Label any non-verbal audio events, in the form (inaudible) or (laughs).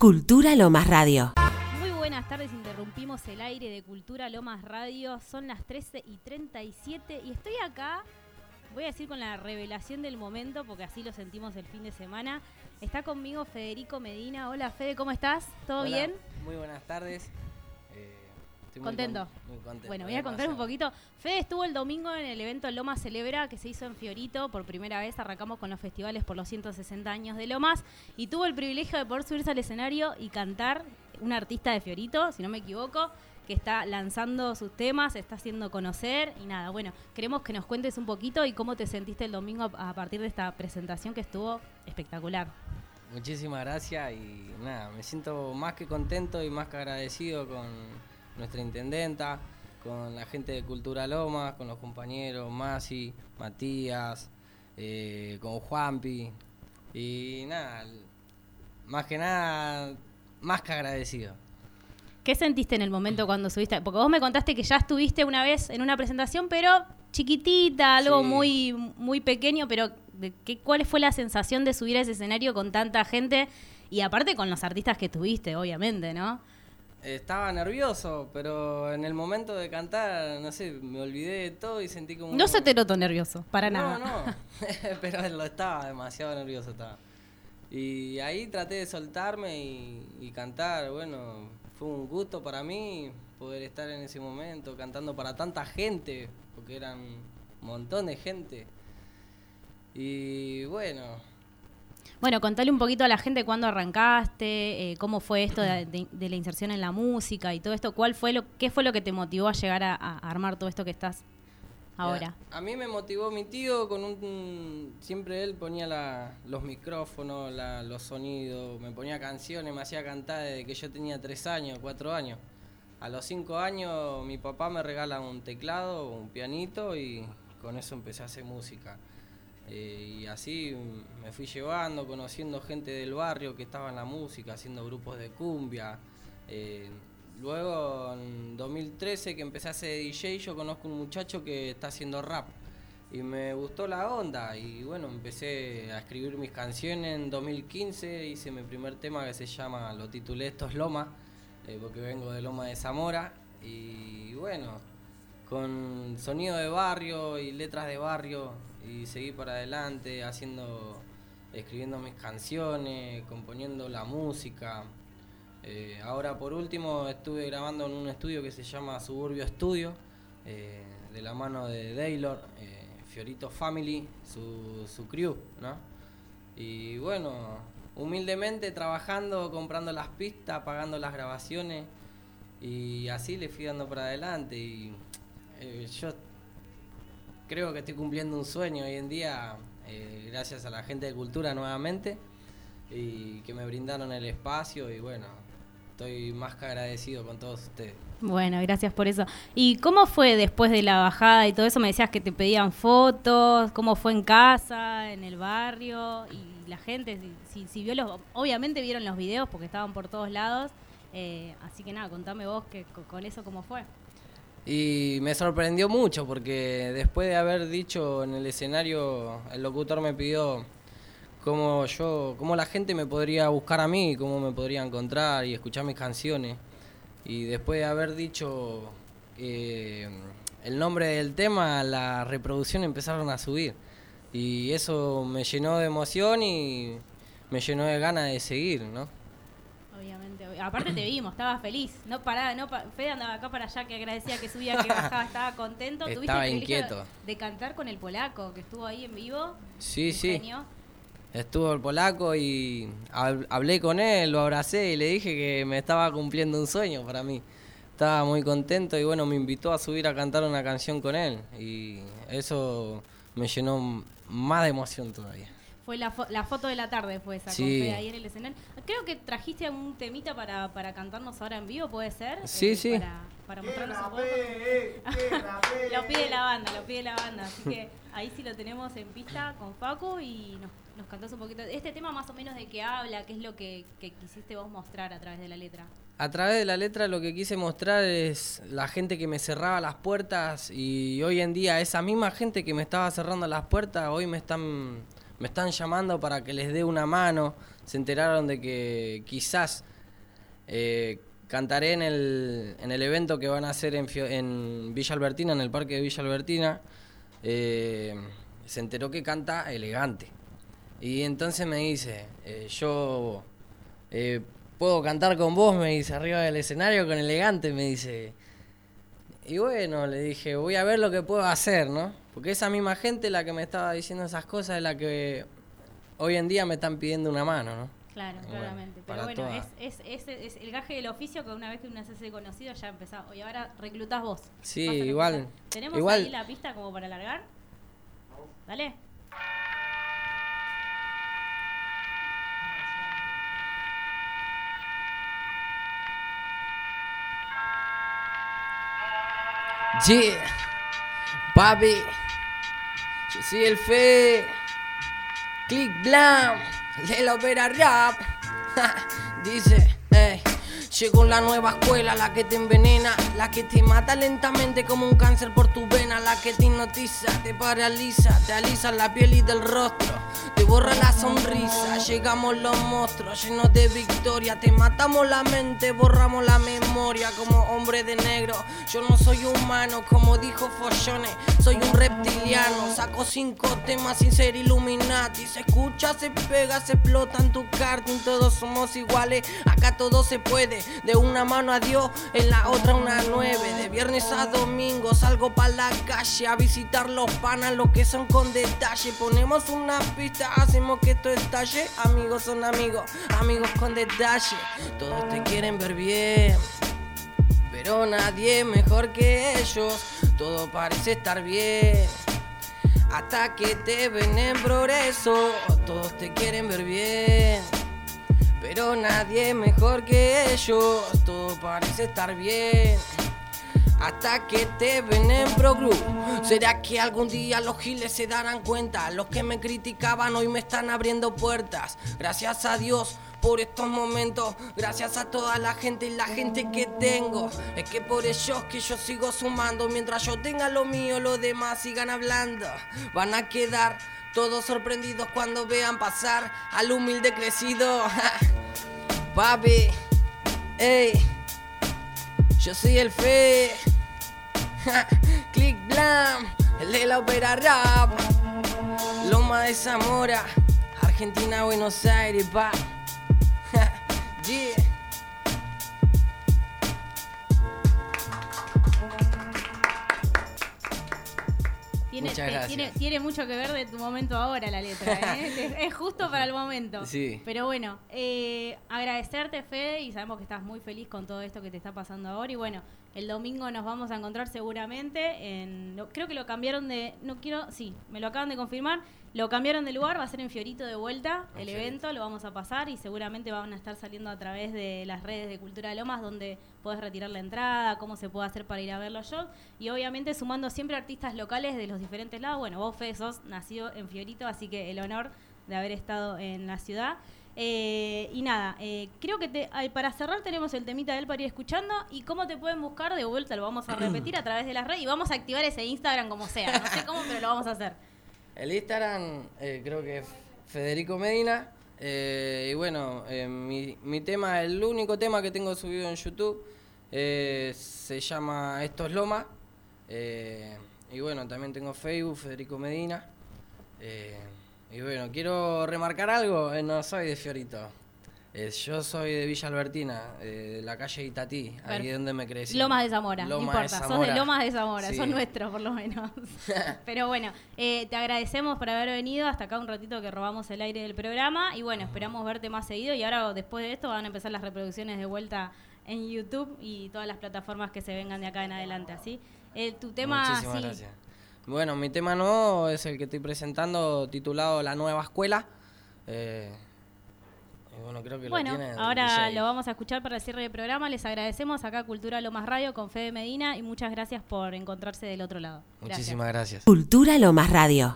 Cultura Lomas Radio. Muy buenas tardes, interrumpimos el aire de Cultura Lomas Radio. Son las 13 y 37 y estoy acá, voy a decir con la revelación del momento, porque así lo sentimos el fin de semana. Está conmigo Federico Medina. Hola Fede, ¿cómo estás? ¿Todo Hola, bien? Muy buenas tardes. Muy ¿Contento? con- muy contento. Bueno, voy a contar un poquito. Fede estuvo el domingo en el evento Lomas Celebra que se hizo en Fiorito. Por primera vez arrancamos con los festivales por los 160 años de Lomas y tuvo el privilegio de poder subirse al escenario y cantar un artista de Fiorito, si no me equivoco, que está lanzando sus temas, está haciendo conocer y nada. Bueno, queremos que nos cuentes un poquito y cómo te sentiste el domingo a partir de esta presentación que estuvo espectacular. Muchísimas gracias y nada, me siento más que contento y más que agradecido con nuestra intendenta, con la gente de Cultura Lomas, con los compañeros Masi, Matías, eh, con Juanpi y nada, más que nada, más que agradecido. ¿Qué sentiste en el momento cuando subiste? Porque vos me contaste que ya estuviste una vez en una presentación, pero chiquitita, algo Sí. muy, muy pequeño, pero de qué, ¿cuál fue la sensación de subir a ese escenario con tanta gente? Y aparte con los artistas que tuviste, obviamente, ¿no? Estaba nervioso, pero en el momento de cantar, no sé, me olvidé de todo y sentí como... No se te notó nervioso, para no, nada. No, (laughs) pero lo estaba, demasiado nervioso estaba. Y ahí traté de soltarme y, y cantar, bueno, fue un gusto para mí poder estar en ese momento cantando para tanta gente, porque eran un montón de gente. Y bueno, Bueno, contale un poquito a la gente cuándo arrancaste, eh, cómo fue esto de, de- de la inserción en la música y todo esto. ¿Cuál fue lo, ¿Qué fue lo que te motivó a llegar a, a armar todo esto que estás ahora? A, a mí me motivó mi tío con un... Siempre él ponía la- los micrófonos, la- los sonidos, me ponía canciones, me hacía cantar desde que yo tenía tres años, cuatro años. A los cinco años mi papá me regala un teclado, un pianito y con eso empecé a hacer música. Eh, y así me fui llevando, conociendo gente del barrio que estaba en la música, haciendo grupos de cumbia. Eh, luego, en 2013, que empecé a hacer DJ, yo conozco un muchacho que está haciendo rap. Y me gustó la onda y bueno, empecé a escribir mis canciones en 2015, hice mi primer tema que se llama, lo titulé Esto es Loma, eh, porque vengo de Loma de Zamora. Y bueno, con sonido de barrio y letras de barrio y seguí para adelante haciendo escribiendo mis canciones componiendo la música Eh, ahora por último estuve grabando en un estudio que se llama Suburbio Studio eh, de la mano de Daylor eh, Fiorito Family su, su crew ¿no? y bueno humildemente trabajando comprando las pistas pagando las grabaciones y así le fui dando para adelante y yo creo que estoy cumpliendo un sueño hoy en día, eh, gracias a la gente de cultura nuevamente, y que me brindaron el espacio y bueno, estoy más que agradecido con todos ustedes. Bueno, gracias por eso. ¿Y cómo fue después de la bajada y todo eso? Me decías que te pedían fotos, cómo fue en casa, en el barrio, y la gente, si, si, vio los, obviamente vieron los videos porque estaban por todos lados, eh, así que nada, contame vos que, co- con eso cómo fue. Y me sorprendió mucho porque después de haber dicho en el escenario, el locutor me pidió cómo yo, cómo la gente me podría buscar a mí, cómo me podría encontrar y escuchar mis canciones. Y después de haber dicho eh, el nombre del tema, la reproducción empezaron a subir. Y eso me llenó de emoción y me llenó de ganas de seguir, ¿no? Obviamente, obvi- aparte te vimos, estabas feliz, no paraba, no pa- Fede andaba acá para allá que agradecía que subía, que bajaba, estaba contento. (laughs) Tuviste Estaba el privilegio inquieto. De cantar con el polaco que estuvo ahí en vivo. Sí, sí. genio. Estuvo el polaco y hab- hablé con él, lo abracé y le dije que me estaba cumpliendo un sueño para mí. Estaba muy contento y bueno, me invitó a subir a cantar una canción con él y eso me llenó más de emoción todavía. Fue la, fo- la foto de la tarde, fue esa, con Sí. Fede ahí en el escenario. Creo que trajiste un temita para, para cantarnos ahora en vivo, ¿puede ser? Eh, Sí, sí. Para, para mostrarnos un poco. (laughs) lo pide la banda, lo pide la banda. Así que ahí sí lo tenemos en pista con Facu y nos, nos cantás un poquito. Este tema más o menos de qué habla, qué es lo que, que quisiste vos mostrar a través de la letra. A través de la letra lo que quise mostrar es la gente que me cerraba las puertas y hoy en día esa misma gente que me estaba cerrando las puertas hoy me están me están llamando para que les dé una mano. Se enteraron de que quizás eh, cantaré en el, en el evento que van a hacer en, en Villa Albertina, en el parque de Villa Albertina. Eh, se enteró que canta elegante. Y entonces me dice, eh, yo puedo cantar con vos, me dice, arriba del escenario con elegante, me dice. Y bueno, le dije, voy a ver lo que puedo hacer, ¿no? Porque esa misma gente la que me estaba diciendo esas cosas es la que hoy en día me están pidiendo una mano, ¿no? Claro, claramente. Pero bueno, es, es, es, el gaje del oficio que una vez que uno se hace conocido ya empezó. Y ahora reclutas vos. Sí, igual. ¿Tenemos ahí la pista como para alargar? Dale. Yeah, papi, yo soy el fe. Click blam, de la opera rap. (laughs) Dice, hey. Llegó la nueva escuela, la que te envenena, la que te mata lentamente como un cáncer por tu vena, la que te hipnotiza, te paraliza, te alisa la piel y del rostro, te borra la sonrisa. Llegamos los monstruos llenos de victoria, te matamos la mente, borramos la memoria como hombre de negro. Yo no soy humano, como dijo Follone, soy un reptiliano. Saco cinco temas sin ser Illuminati, se escucha, se pega, se explota en tu karting, todos somos iguales, acá todo se puede de una mano a Dios, en la otra una nueve. De viernes a domingo salgo para la calle a visitar los panas, lo que son con detalle. Ponemos una pista, hacemos que esto estalle. Amigos son amigos, amigos con detalle. Todos te quieren ver bien. Pero nadie mejor que ellos, todo parece estar bien. Hasta que te ven en progreso, todos te quieren ver bien. Pero nadie mejor que ellos, todo parece estar bien. Hasta que te ven en Pro Group. ¿Será que algún día los giles se darán cuenta? Los que me criticaban hoy me están abriendo puertas. Gracias a Dios por estos momentos. Gracias a toda la gente y la gente que tengo. Es que por ellos que yo sigo sumando. Mientras yo tenga lo mío, los demás sigan hablando. Van a quedar todos sorprendidos cuando vean pasar al humilde crecido. (laughs) Papi, ey, yo soy el fe. Click Blam, el de la ópera rap. Loma de Zamora, Argentina, Buenos Aires, pa. yeah. Tiene, tiene, mucho que ver de tu momento ahora la letra, ¿eh? (laughs) es, justo para el momento. Sí. Pero bueno, eh, agradecerte, Fede, y sabemos que estás muy feliz con todo esto que te está pasando ahora. Y bueno, el domingo nos vamos a encontrar seguramente en. Creo que lo cambiaron de. No quiero. Sí, me lo acaban de confirmar. Lo cambiaron de lugar, va a ser en Fiorito de vuelta el evento, lo vamos a pasar y seguramente van a estar saliendo a través de las redes de Cultura de Lomas donde puedes retirar la entrada, cómo se puede hacer para ir a ver los shows y obviamente sumando siempre artistas locales de los diferentes lados. Bueno, vos Fede sos nacido en Fiorito, así que el honor de haber estado en la ciudad. Eh, y nada, eh, creo que te, para cerrar tenemos el temita del para ir escuchando y cómo te pueden buscar de vuelta, lo vamos a (clears throat) repetir a través de las redes y vamos a activar ese Instagram como sea, no sé cómo, pero lo vamos a hacer. El Instagram eh, creo que es Federico Medina. Eh, y bueno, eh, mi, mi, tema, el único tema que tengo subido en YouTube se llama Esto es Loma. y bueno, también tengo Facebook, Federico Medina. Y bueno, quiero remarcar algo, no soy de Fiorito yo soy de Villa Albertina, eh, de la calle Itatí, ahí donde me crecí. Lomas de Zamora, no importa, sos de Lomas de Zamora, son nuestros por lo menos. (laughs) Pero bueno, eh, te agradecemos por haber venido hasta acá un ratito que robamos el aire del programa y bueno, esperamos verte más seguido y ahora después de esto van a empezar las reproducciones de vuelta en YouTube y todas las plataformas que se vengan de acá en adelante, ¿así? Eh, tu tema... Muchísimas gracias. Bueno, mi tema nuevo es el que estoy presentando titulado La Nueva Escuela. Eh, bueno, ahora lo vamos a escuchar para el cierre del programa. Les agradecemos acá Cultura Lomas Radio con Fede Medina y muchas gracias por encontrarse del otro lado. Muchísimas gracias. Cultura Lomas Radio.